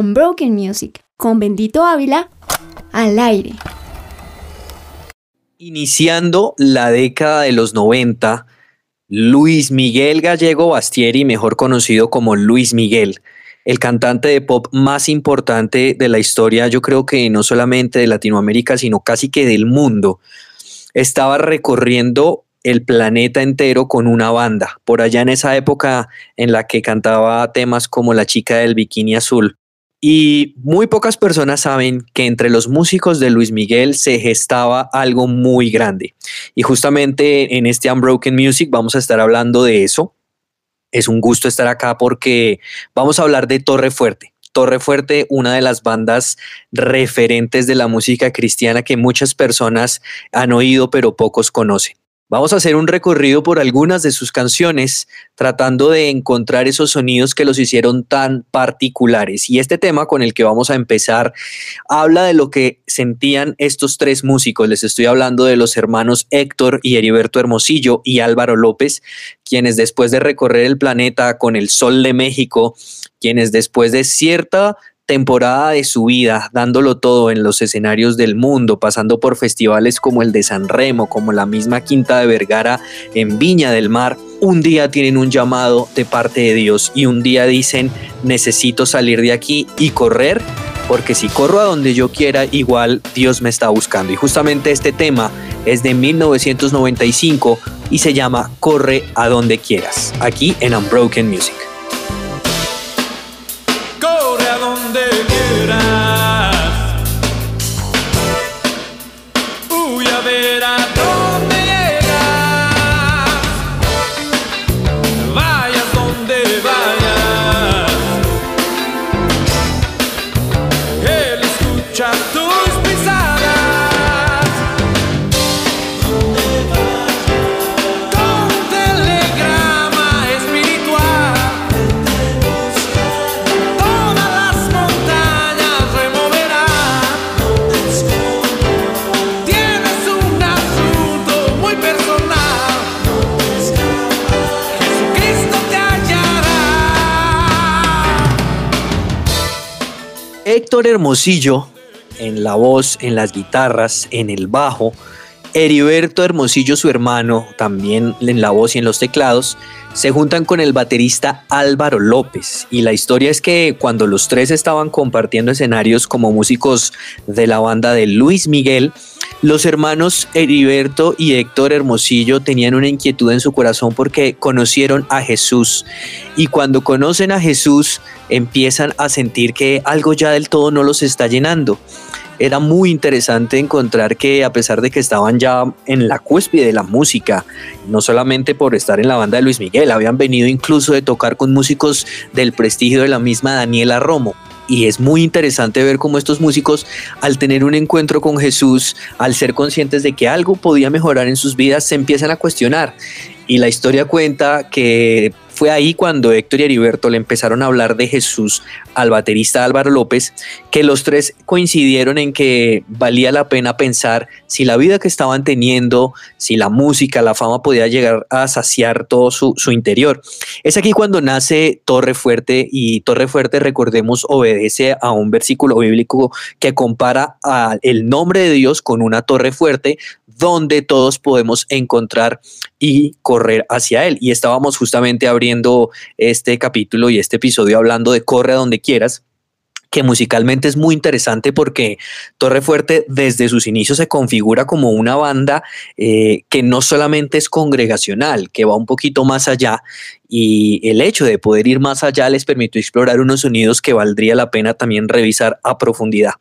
Unbroken Music con Bendito Ávila al aire. Iniciando la década de los 90, Luis Miguel Gallego Bastieri, mejor conocido como Luis Miguel, el cantante de pop más importante de la historia, yo creo que no solamente de Latinoamérica, sino casi que del mundo, estaba recorriendo el planeta entero con una banda. Por allá en esa época en la que cantaba temas como La chica del bikini azul. Y muy pocas personas saben que entre los músicos de Luis Miguel se gestaba algo muy grande. Y justamente en este Unbroken Music vamos a estar hablando de eso. Es un gusto estar acá porque vamos a hablar de Torre Fuerte. Torre Fuerte, una de las bandas referentes de la música cristiana que muchas personas han oído pero pocos conocen. Vamos a hacer un recorrido por algunas de sus canciones, tratando de encontrar esos sonidos que los hicieron tan particulares. Y este tema con el que vamos a empezar habla de lo que sentían estos tres músicos. Les estoy hablando de los hermanos Héctor y Heriberto Hermosillo y Álvaro López, quienes después de recorrer el planeta con el Sol de México, quienes después de cierta temporada de su vida, dándolo todo en los escenarios del mundo, pasando por festivales como el de San Remo, como la misma Quinta de Vergara en Viña del Mar, un día tienen un llamado de parte de Dios y un día dicen, necesito salir de aquí y correr, porque si corro a donde yo quiera, igual Dios me está buscando. Y justamente este tema es de 1995 y se llama Corre a donde quieras, aquí en Unbroken Music. Héctor Hermosillo en la voz, en las guitarras, en el bajo, Heriberto Hermosillo, su hermano, también en la voz y en los teclados, se juntan con el baterista Álvaro López. Y la historia es que cuando los tres estaban compartiendo escenarios como músicos de la banda de Luis Miguel, los hermanos Heriberto y Héctor Hermosillo tenían una inquietud en su corazón porque conocieron a Jesús. Y cuando conocen a Jesús, empiezan a sentir que algo ya del todo no los está llenando era muy interesante encontrar que a pesar de que estaban ya en la cúspide de la música, no solamente por estar en la banda de Luis Miguel, habían venido incluso de tocar con músicos del prestigio de la misma Daniela Romo. Y es muy interesante ver cómo estos músicos, al tener un encuentro con Jesús, al ser conscientes de que algo podía mejorar en sus vidas, se empiezan a cuestionar. Y la historia cuenta que fue ahí cuando Héctor y Heriberto le empezaron a hablar de Jesús al baterista Álvaro López, que los tres coincidieron en que valía la pena pensar si la vida que estaban teniendo, si la música, la fama podía llegar a saciar todo su, interior. Es aquí cuando nace Torre Fuerte y Torre Fuerte, recordemos, obedece a un versículo bíblico que compara el nombre de Dios con una torre fuerte donde todos podemos encontrar y correr hacia Él. Y estábamos justamente abriendo este capítulo y este episodio hablando de corre a donde quieras que musicalmente es muy interesante porque Torre Fuerte desde sus inicios se configura como una banda eh, que no solamente es congregacional, que va un poquito más allá y el hecho de poder ir más allá les permitió explorar unos sonidos que valdría la pena también revisar a profundidad.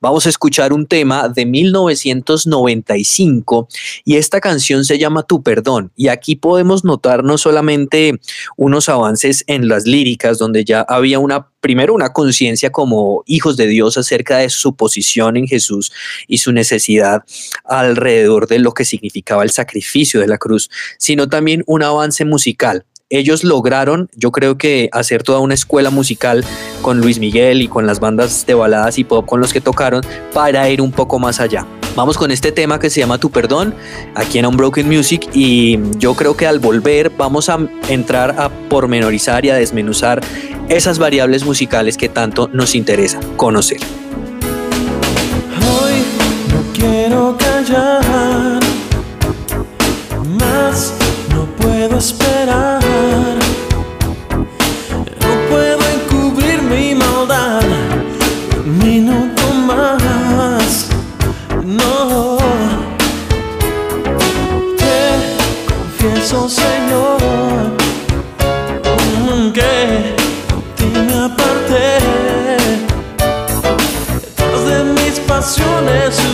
Vamos a escuchar un tema de 1995 y esta canción se llama Tu Perdón y aquí podemos notar no solamente unos avances en las líricas donde ya había una primero una conciencia como hijos de Dios acerca de su posición en Jesús y su necesidad alrededor de lo que significaba el sacrificio de la cruz, sino también un avance musical ellos lograron, yo creo que hacer toda una escuela musical con Luis Miguel y con las bandas de baladas y pop con los que tocaron para ir un poco más allá. Vamos con este tema que se llama Tu Perdón, aquí en Unbroken Music, y yo creo que al volver vamos a entrar a pormenorizar y a desmenuzar esas variables musicales que tanto nos interesa conocer. Hoy no quiero callar, preço.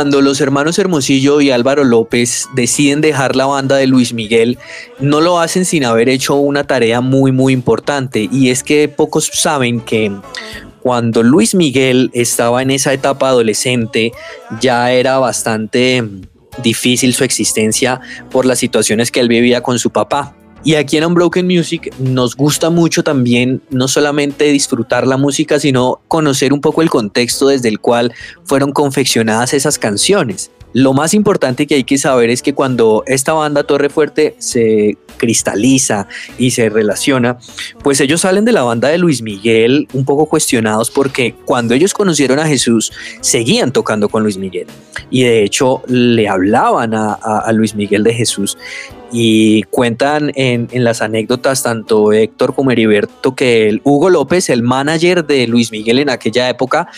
Cuando los hermanos Hermosillo y Álvaro López deciden dejar la banda de Luis Miguel, no lo hacen sin haber hecho una tarea muy muy importante y es que pocos saben que cuando Luis Miguel estaba en esa etapa adolescente ya era bastante difícil su existencia por las situaciones que él vivía con su papá. Y aquí en Unbroken Music nos gusta mucho también no solamente disfrutar la música, sino conocer un poco el contexto desde el cual fueron confeccionadas esas canciones. Lo más importante que hay que saber es que cuando esta banda Torre Fuerte se cristaliza y se relaciona, pues ellos salen de la banda de Luis Miguel un poco cuestionados porque cuando ellos conocieron a Jesús seguían tocando con Luis Miguel y de hecho le hablaban a, a- a Luis Miguel de Jesús y cuentan en, las anécdotas tanto Héctor como Heriberto que Hugo López, el manager de Luis Miguel en aquella época,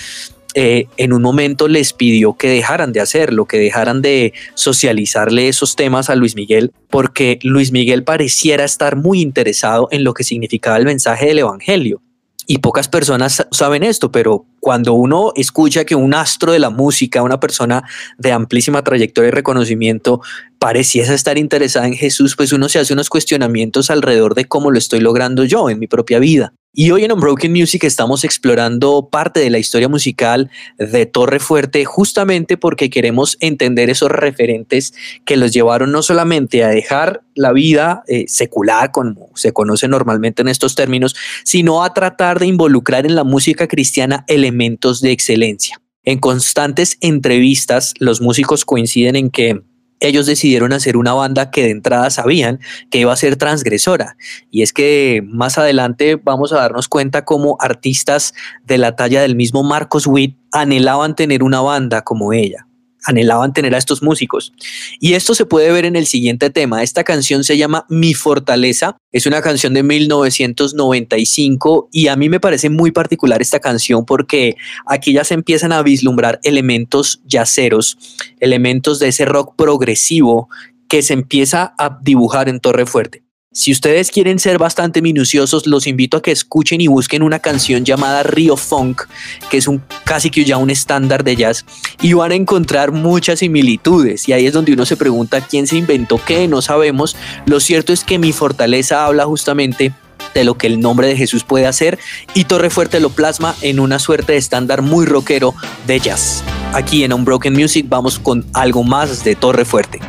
eh, en un momento les pidió que dejaran de hacerlo, que dejaran de socializarle esos temas a Luis Miguel, porque Luis Miguel pareciera estar muy interesado en lo que significaba el mensaje del Evangelio. Y pocas personas sa- saben esto, pero cuando uno escucha que un astro de la música, una persona de amplísima trayectoria y reconocimiento, pareciese estar interesada en Jesús, pues uno se hace unos cuestionamientos alrededor de cómo lo estoy logrando yo en mi propia vida. Y hoy en Unbroken Music estamos explorando parte de la historia musical de Torre Fuerte justamente porque queremos entender esos referentes que los llevaron no solamente a dejar la vida eh, secular, como se conoce normalmente en estos términos, sino a tratar de involucrar en la música cristiana elementos de excelencia. En constantes entrevistas, los músicos coinciden en que ellos decidieron hacer una banda que de entrada sabían que iba a ser transgresora. Y es que más adelante vamos a darnos cuenta cómo artistas de la talla del mismo Marcos Witt anhelaban tener una banda como ella. Anhelaban tener a estos músicos. Y esto se puede ver en el siguiente tema. Esta canción se llama Mi Fortaleza. Es una canción de 1995 y a mí me parece muy particular esta canción porque aquí ya se empiezan a vislumbrar elementos yaceros, elementos de ese rock progresivo que se empieza a dibujar en Torre Fuerte. Si ustedes quieren ser bastante minuciosos, los invito a que escuchen y busquen una canción llamada Rio Funk, que es un casi que ya un estándar de jazz, y van a encontrar muchas similitudes. Y ahí es donde uno se pregunta quién se inventó qué, no sabemos. Lo cierto es que mi fortaleza habla justamente de lo que el nombre de Jesús puede hacer y Torre Fuerte lo plasma en una suerte de estándar muy rockero de jazz. Aquí en Unbroken Music vamos con algo más de Torre Fuerte.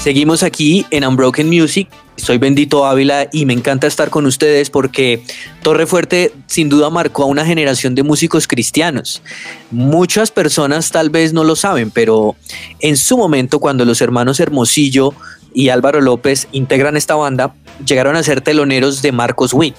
Seguimos aquí en Unbroken Music. Soy Bendito Ávila y me encanta estar con ustedes porque Torre Fuerte sin duda marcó a una generación de músicos cristianos. Muchas personas tal vez no lo saben, pero en su momento cuando los hermanos Hermosillo y Álvaro López integran esta banda, llegaron a ser teloneros de Marcos Witt.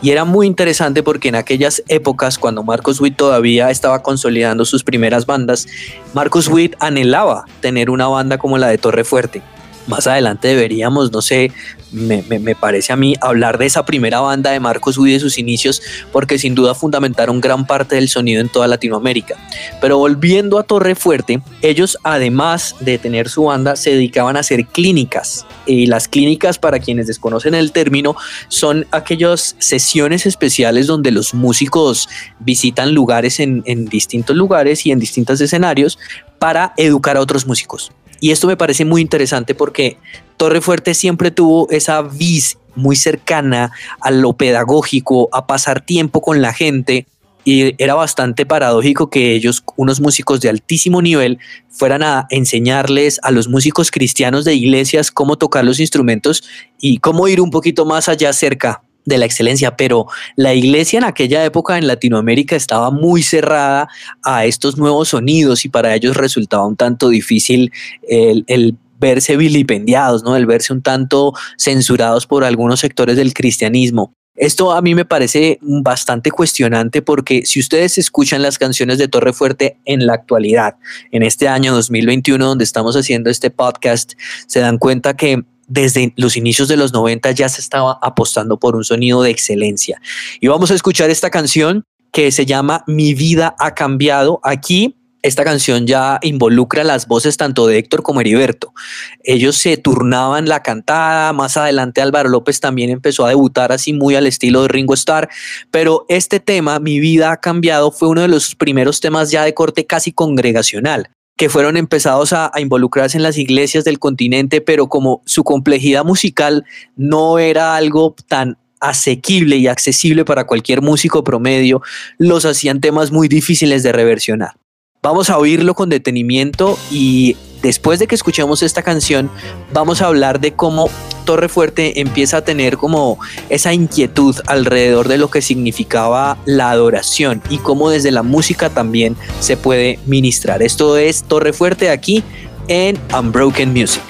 Y era muy interesante porque en aquellas épocas, cuando Marcos Witt todavía estaba consolidando sus primeras bandas, Marcos Witt anhelaba tener una banda como la de Torre Fuerte. Más adelante deberíamos, no sé, me, parece a mí hablar de esa primera banda de Marcos Witt de sus inicios, porque sin duda fundamentaron gran parte del sonido en toda Latinoamérica. Pero volviendo a Torre Fuerte, ellos además de tener su banda, se dedicaban a hacer clínicas. Y las clínicas, para quienes desconocen el término, son aquellas sesiones especiales donde los músicos visitan lugares en, en distintos lugares y en distintos escenarios para educar a otros músicos. Y esto me parece muy interesante porque Torre Fuerte siempre tuvo esa vis muy cercana a lo pedagógico, a pasar tiempo con la gente. Y era bastante paradójico que ellos, unos músicos de altísimo nivel, fueran a enseñarles a los músicos cristianos de iglesias cómo tocar los instrumentos y cómo ir un poquito más allá cerca de la excelencia, pero la iglesia en aquella época en Latinoamérica estaba muy cerrada a estos nuevos sonidos y para ellos resultaba un tanto difícil el, verse vilipendiados, ¿no? el verse un tanto censurados por algunos sectores del cristianismo. Esto a mí me parece bastante cuestionante porque si ustedes escuchan las canciones de Torre Fuerte en la actualidad, en este año 2021 donde estamos haciendo este podcast, se dan cuenta que desde los inicios de los 90 ya se estaba apostando por un sonido de excelencia. Y vamos a escuchar esta canción que se llama Mi vida ha cambiado. Aquí esta canción ya involucra las voces tanto de Héctor como Heriberto. Ellos se turnaban la cantada, más adelante Álvaro López también empezó a debutar así muy al estilo de Ringo Starr, pero este tema, Mi vida ha cambiado, fue uno de los primeros temas ya de corte casi congregacional que fueron empezados a, involucrarse en las iglesias del continente, pero como su complejidad musical no era algo tan asequible y accesible para cualquier músico promedio, los hacían temas muy difíciles de reversionar. Vamos a oírlo con detenimiento y después de que escuchemos esta canción, vamos a hablar de cómo Torre Fuerte empieza a tener como esa inquietud alrededor de lo que significaba la adoración y cómo desde la música también se puede ministrar. Esto es Torre Fuerte aquí en Unbroken Music.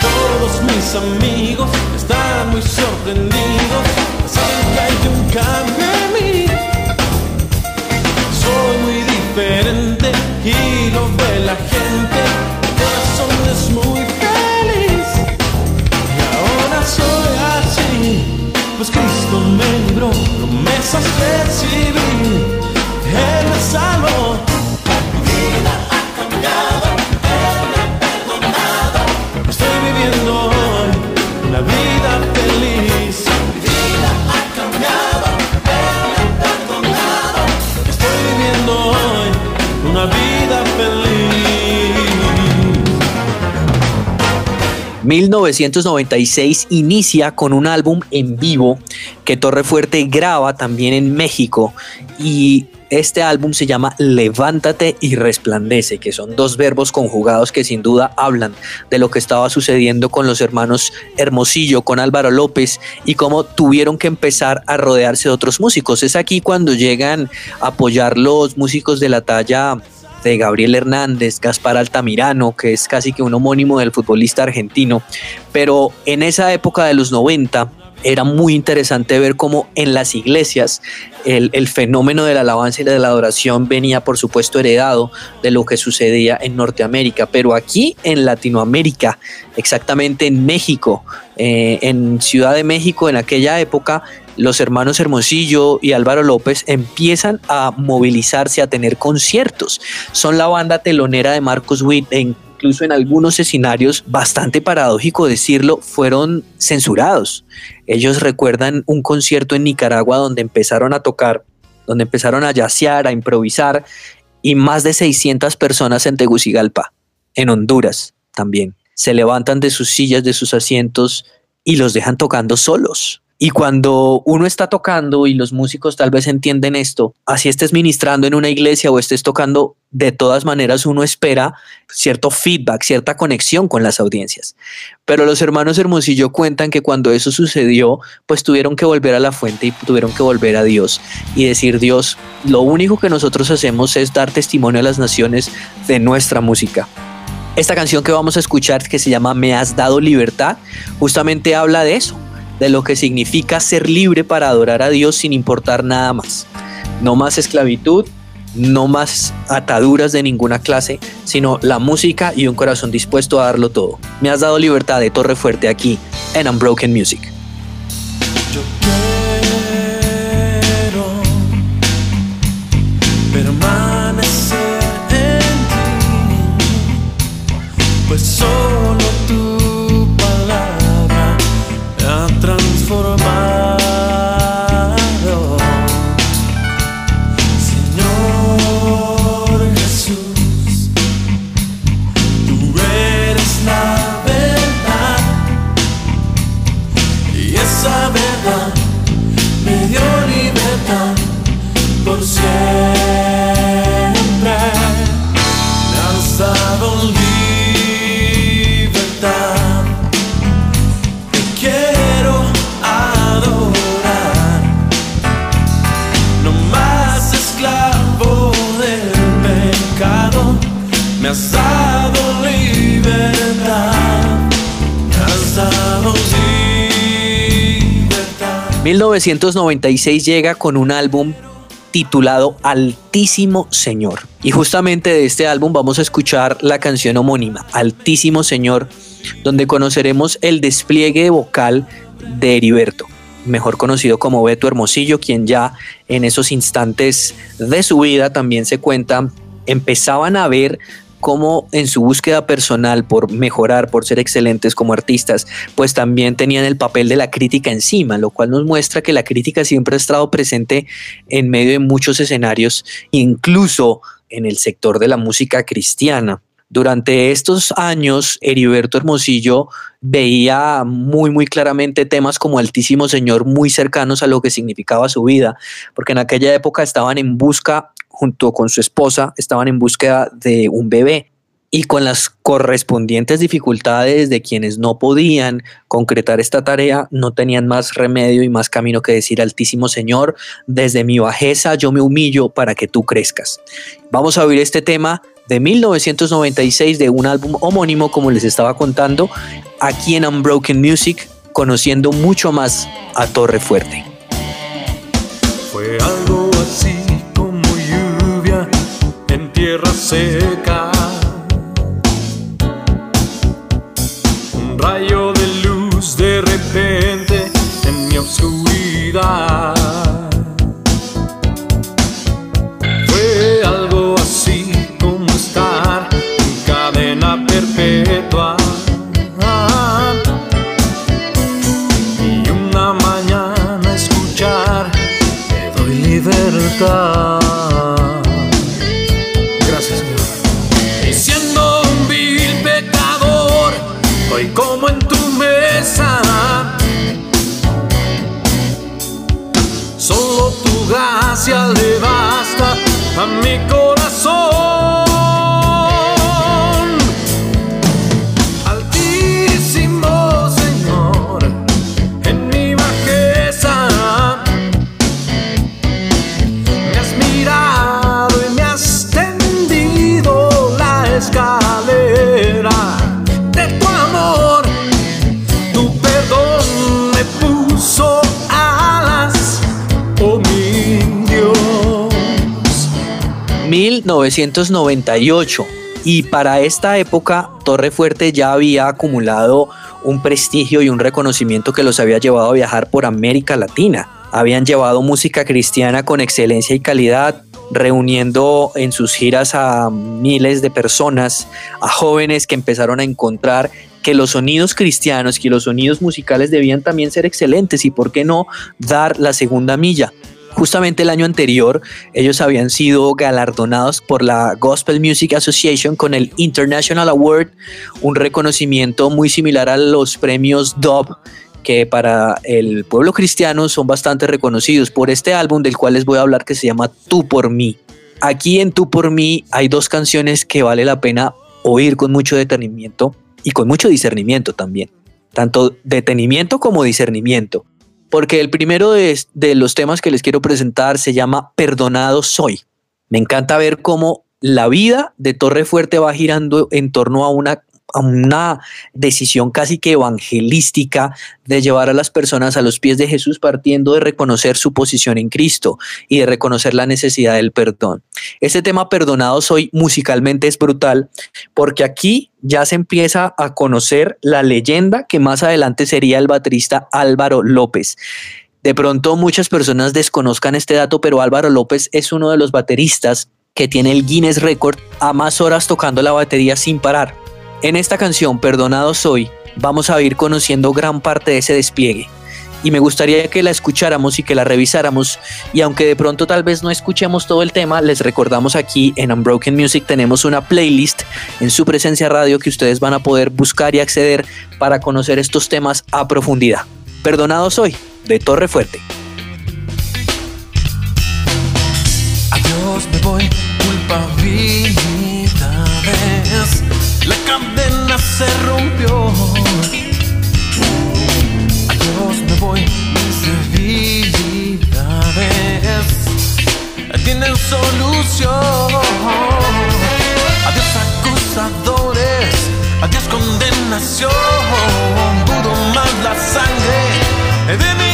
Todos mis amigos están muy sorprendidos, promesas recibí, Él me salvó. 1996 inicia con un álbum en vivo que Torre Fuerte graba también en México y este álbum se llama Levántate y resplandece, que son dos verbos conjugados que sin duda hablan de lo que estaba sucediendo con los hermanos Hermosillo, con Álvaro López y cómo tuvieron que empezar a rodearse de otros músicos. Es aquí cuando llegan a apoyar los músicos de la talla Gabriel Hernández, Gaspar Altamirano, que es casi que un homónimo del futbolista argentino, pero en esa época de los 90 era muy interesante ver cómo en las iglesias el, el, fenómeno de la alabanza y de la adoración venía, por supuesto, heredado de lo que sucedía en Norteamérica, pero aquí en Latinoamérica, exactamente en México, eh, en Ciudad de México, en aquella época, los hermanos Hermosillo y Álvaro López empiezan a movilizarse, a tener conciertos. Son la banda telonera de Marcos Witt en incluso en algunos escenarios, bastante paradójico decirlo, fueron censurados. Ellos recuerdan un concierto en Nicaragua donde empezaron a tocar, donde empezaron a yacear, a improvisar, y más de 600 personas en Tegucigalpa, en Honduras también. Se levantan de sus sillas, de sus asientos y los dejan tocando solos. Y cuando uno está tocando y los músicos tal vez entienden esto, así estés ministrando en una iglesia o estés tocando, de todas maneras uno espera cierto feedback, cierta conexión con las audiencias. Pero los hermanos Hermosillo cuentan que cuando eso sucedió, pues tuvieron que volver a la fuente y tuvieron que volver a Dios y decir, Dios, lo único que nosotros hacemos es dar testimonio a las naciones de nuestra música. Esta canción que vamos a escuchar, que se llama Me has dado libertad, justamente habla de eso, de lo que significa ser libre para adorar a Dios sin importar nada más. No más esclavitud, no más ataduras de ninguna clase, sino la música y un corazón dispuesto a darlo todo. Me has dado libertad de Torre Fuerte aquí en Unbroken Music. Me has dado libertad. Me has dado libertad. 1996 llega con un álbum titulado Altísimo Señor. Y justamente de este álbum vamos a escuchar la canción homónima, Altísimo Señor, donde conoceremos el despliegue vocal de Heriberto, mejor conocido como Beto Hermosillo, quien ya en esos instantes de su vida también se cuenta, empezaban a ver cómo en su búsqueda personal por mejorar, por ser excelentes como artistas, pues también tenían el papel de la crítica encima, lo cual nos muestra que la crítica siempre ha estado presente en medio de muchos escenarios, incluso en el sector de la música cristiana. Durante estos años, Heriberto Hermosillo veía muy, muy claramente temas como Altísimo Señor muy cercanos a lo que significaba su vida, porque en aquella época estaban en busca, junto con su esposa, estaban en búsqueda de un bebé y con las correspondientes dificultades de quienes no podían concretar esta tarea, no tenían más remedio y más camino que decir, Altísimo Señor, desde mi bajeza yo me humillo para que tú crezcas. Vamos a oír este tema de 1996 de un álbum homónimo, como les estaba contando, aquí en Unbroken Music, conociendo mucho más a Torre Fuerte. Fue algo así como lluvia en tierra seca. Un rayo de luz de repente en mi oscuridad. Libertad. 1998 y para esta época Torre Fuerte ya había acumulado un prestigio y un reconocimiento que los había llevado a viajar por América Latina. Habían llevado música cristiana con excelencia y calidad, reuniendo en sus giras a miles de personas, a jóvenes que empezaron a encontrar que los sonidos cristianos, que los sonidos musicales debían también ser excelentes y por qué no dar la segunda milla. Justamente el año anterior, ellos habían sido galardonados por la Gospel Music Association con el International Award, un reconocimiento muy similar a los premios Dove, que para el pueblo cristiano son bastante reconocidos por este álbum del cual les voy a hablar que se llama Tú por mí. Aquí en Tú por mí hay dos canciones que vale la pena oír con mucho detenimiento y con mucho discernimiento también. Tanto detenimiento como discernimiento porque el primero de, los temas que les quiero presentar se llama Perdonado Soy. Me encanta ver cómo la vida de Torre Fuerte va girando en torno a una una decisión casi que evangelística de llevar a las personas a los pies de Jesús partiendo de reconocer su posición en Cristo y de reconocer la necesidad del perdón. Este tema perdonados hoy musicalmente es brutal porque aquí ya se empieza a conocer la leyenda que más adelante sería el baterista Álvaro López. De pronto muchas personas desconozcan este dato, pero Álvaro López es uno de los bateristas que tiene el Guinness Record a más horas tocando la batería sin parar. En esta canción, Perdonado Soy, vamos a ir conociendo gran parte de ese despliegue. Y me gustaría que la escucháramos y que la revisáramos. Y aunque de pronto tal vez no escuchemos todo el tema, les recordamos aquí en Unbroken Music tenemos una playlist en su presencia radio que ustedes van a poder buscar y acceder para conocer estos temas a profundidad. Perdonado soy, de Torre Fuerte. Adiós, me voy, culpabilidades. La se rompió. Adiós, me voy, mis debilidades. Tienen solución. Adiós, acusadores. Adiós, condenación. Duro más la sangre de mi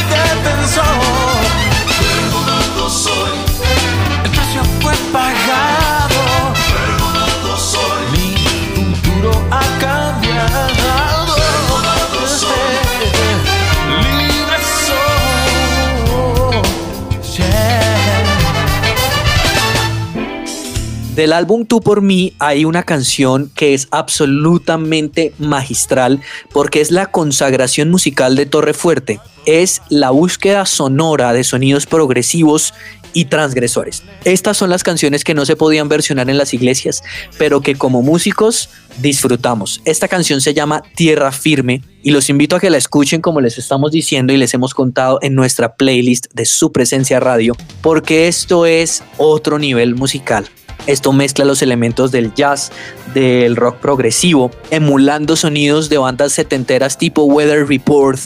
Del álbum Tú por mí hay una canción que es absolutamente magistral porque es la consagración musical de Torre Fuerte. Es la búsqueda sonora de sonidos progresivos y transgresores. Estas son las canciones que no se podían versionar en las iglesias, pero que como músicos disfrutamos. Esta canción se llama Tierra Firme y los invito a que la escuchen como les estamos diciendo y les hemos contado en nuestra playlist de su presencia radio, porque esto es otro nivel musical. Esto mezcla los elementos del jazz, del rock progresivo, emulando sonidos de bandas setenteras tipo Weather Report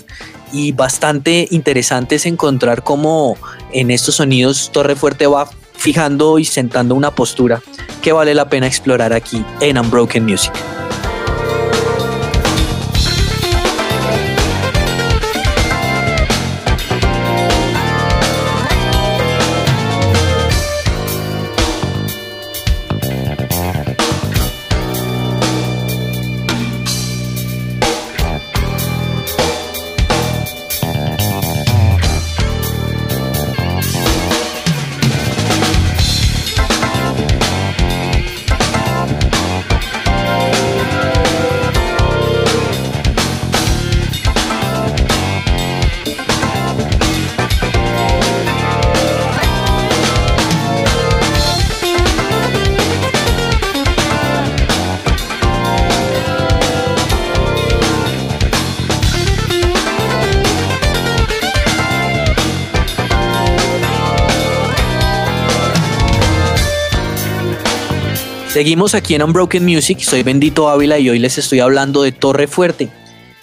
y bastante interesante es encontrar cómo en estos sonidos Torre Fuerte va fijando y sentando una postura que vale la pena explorar aquí en Unbroken Music. Seguimos aquí en Unbroken Music, soy Bendito Ávila y hoy les estoy hablando de Torre Fuerte.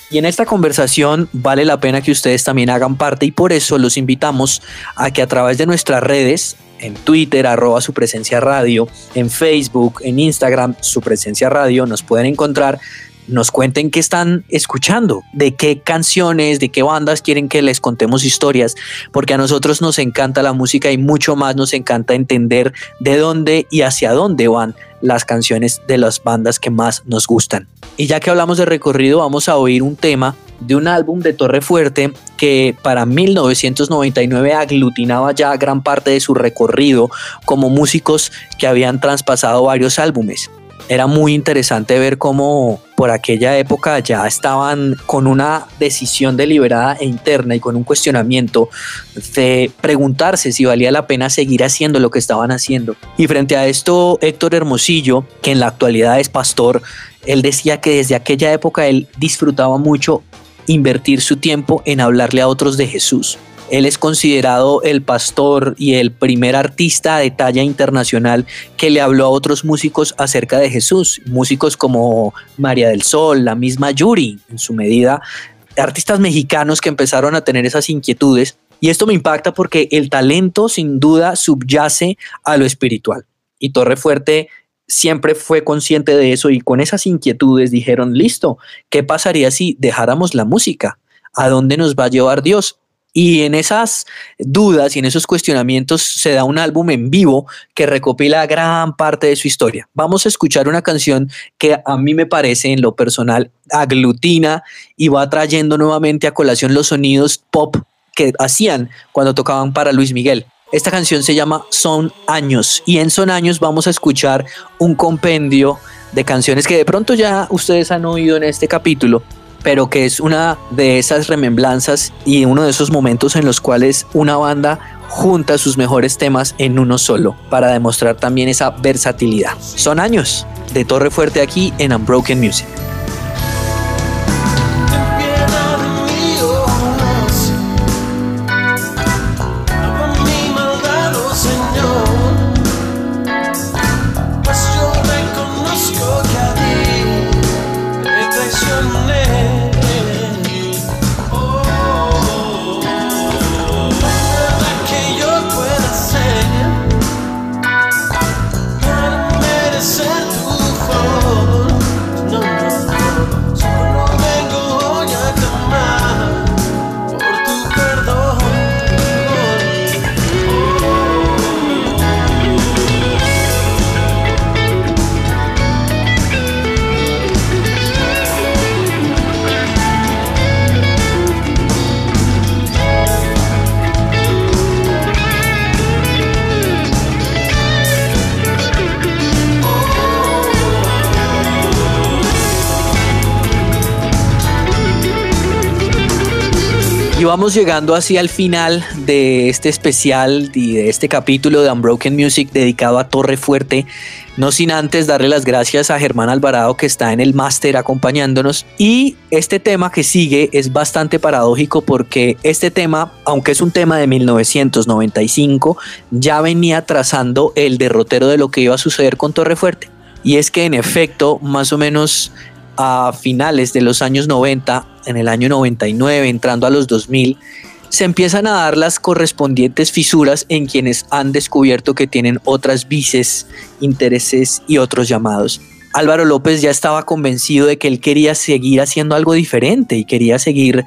Y en esta conversación vale la pena que ustedes también hagan parte y por eso los invitamos a que a través de nuestras redes, en Twitter, arroba su presencia radio, en Facebook, en Instagram, su presencia radio, nos pueden encontrar, nos cuenten qué están escuchando, de qué canciones, de qué bandas quieren que les contemos historias, porque a nosotros nos encanta la música y mucho más nos encanta entender de dónde y hacia dónde van las canciones de las bandas que más nos gustan. Y ya que hablamos de recorrido, vamos a oír un tema de un álbum de Torre Fuerte que para 1999 aglutinaba ya gran parte de su recorrido como músicos que habían traspasado varios álbumes. Era muy interesante ver cómo por aquella época ya estaban con una decisión deliberada e interna y con un cuestionamiento de preguntarse si valía la pena seguir haciendo lo que estaban haciendo. Y frente a esto, Héctor Hermosillo, que en la actualidad es pastor, él decía que desde aquella época él disfrutaba mucho invertir su tiempo en hablarle a otros de Jesús. Él es considerado el pastor y el primer artista de talla internacional que le habló a otros músicos acerca de Jesús. Músicos como María del Sol, la misma Yuri, en su medida, artistas mexicanos que empezaron a tener esas inquietudes. Y esto me impacta porque el talento sin duda subyace a lo espiritual. Y Torre Fuerte siempre fue consciente de eso y con esas inquietudes dijeron, listo, ¿qué pasaría si dejáramos la música? ¿A dónde nos va a llevar Dios? Y en esas dudas y en esos cuestionamientos se da un álbum en vivo que recopila gran parte de su historia. Vamos a escuchar una canción que a mí me parece en lo personal aglutina y va trayendo nuevamente a colación los sonidos pop que hacían cuando tocaban para Luis Miguel. Esta canción se llama Son Años y en Son Años vamos a escuchar un compendio de canciones que de pronto ya ustedes han oído en este capítulo, pero que es una de esas remembranzas y uno de esos momentos en los cuales una banda junta sus mejores temas en uno solo para demostrar también esa versatilidad. Son años de Torre Fuerte aquí en Unbroken Music. Vamos llegando así al final de este especial y de este capítulo de Unbroken Music dedicado a Torre Fuerte. No sin antes darle las gracias a Germán Alvarado que está en el máster acompañándonos. Y este tema que sigue es bastante paradójico porque este tema, aunque es un tema de 1995, ya venía trazando el derrotero de lo que iba a suceder con Torre Fuerte. Y es que en efecto, más o menos a finales de los años 90, en el año 99, entrando a los 2000, se empiezan a dar las correspondientes fisuras en quienes han descubierto que tienen otras vices, intereses y otros llamados. Álvaro López ya estaba convencido de que él quería seguir haciendo algo diferente y quería seguir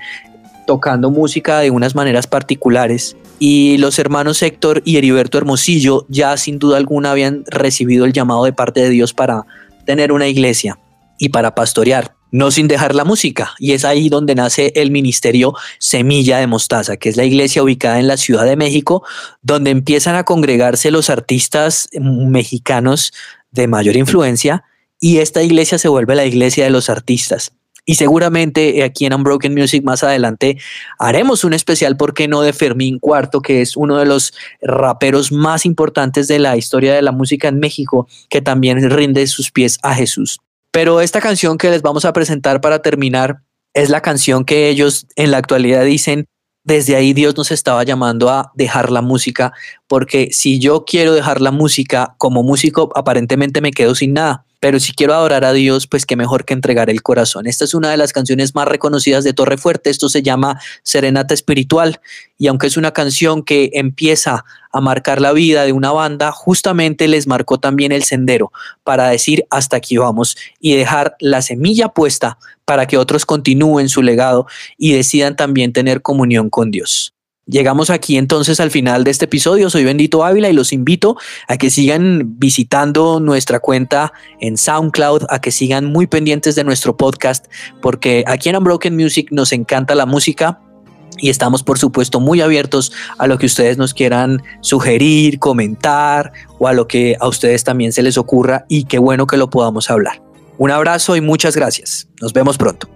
tocando música de unas maneras particulares. Y los hermanos Héctor y Heriberto Hermosillo ya sin duda alguna habían recibido el llamado de parte de Dios para tener una iglesia y para pastorear, no sin dejar la música. Y es ahí donde nace el ministerio Semilla de Mostaza, que es la iglesia ubicada en la Ciudad de México, donde empiezan a congregarse los artistas mexicanos de mayor influencia y esta iglesia se vuelve la iglesia de los artistas. Y seguramente aquí en Unbroken Music más adelante haremos un especial, ¿por qué no?, de Fermín Cuarto, que es uno de los raperos más importantes de la historia de la música en México, que también rinde sus pies a Jesús. Pero esta canción que les vamos a presentar para terminar es la canción que ellos en la actualidad dicen, desde ahí Dios nos estaba llamando a dejar la música, porque si yo quiero dejar la música como músico, aparentemente me quedo sin nada. Pero si quiero adorar a Dios, pues qué mejor que entregar el corazón. Esta es una de las canciones más reconocidas de Torre Fuerte. Esto se llama Serenata Espiritual. Y aunque es una canción que empieza a marcar la vida de una banda, justamente les marcó también el sendero para decir hasta aquí vamos y dejar la semilla puesta para que otros continúen su legado y decidan también tener comunión con Dios. Llegamos aquí entonces al final de este episodio. Soy Bendito Ávila y los invito a que sigan visitando nuestra cuenta en SoundCloud, a que sigan muy pendientes de nuestro podcast, porque aquí en Unbroken Music nos encanta la música y estamos por supuesto muy abiertos a lo que ustedes nos quieran sugerir, comentar o a lo que a ustedes también se les ocurra y qué bueno que lo podamos hablar. Un abrazo y muchas gracias. Nos vemos pronto.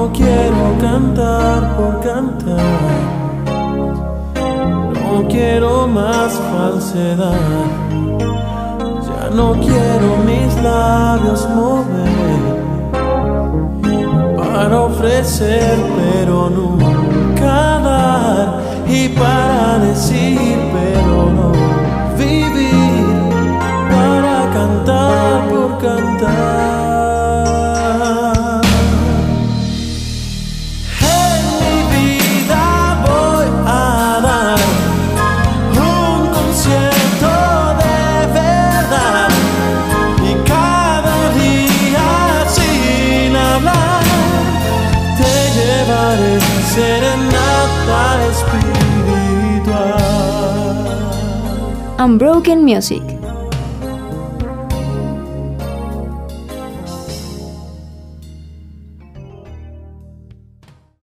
No quiero cantar por cantar. No quiero más falsedad. Ya no quiero mis labios mover para ofrecer, pero nunca dar. Y para decir, pero no vivir Unbroken Music.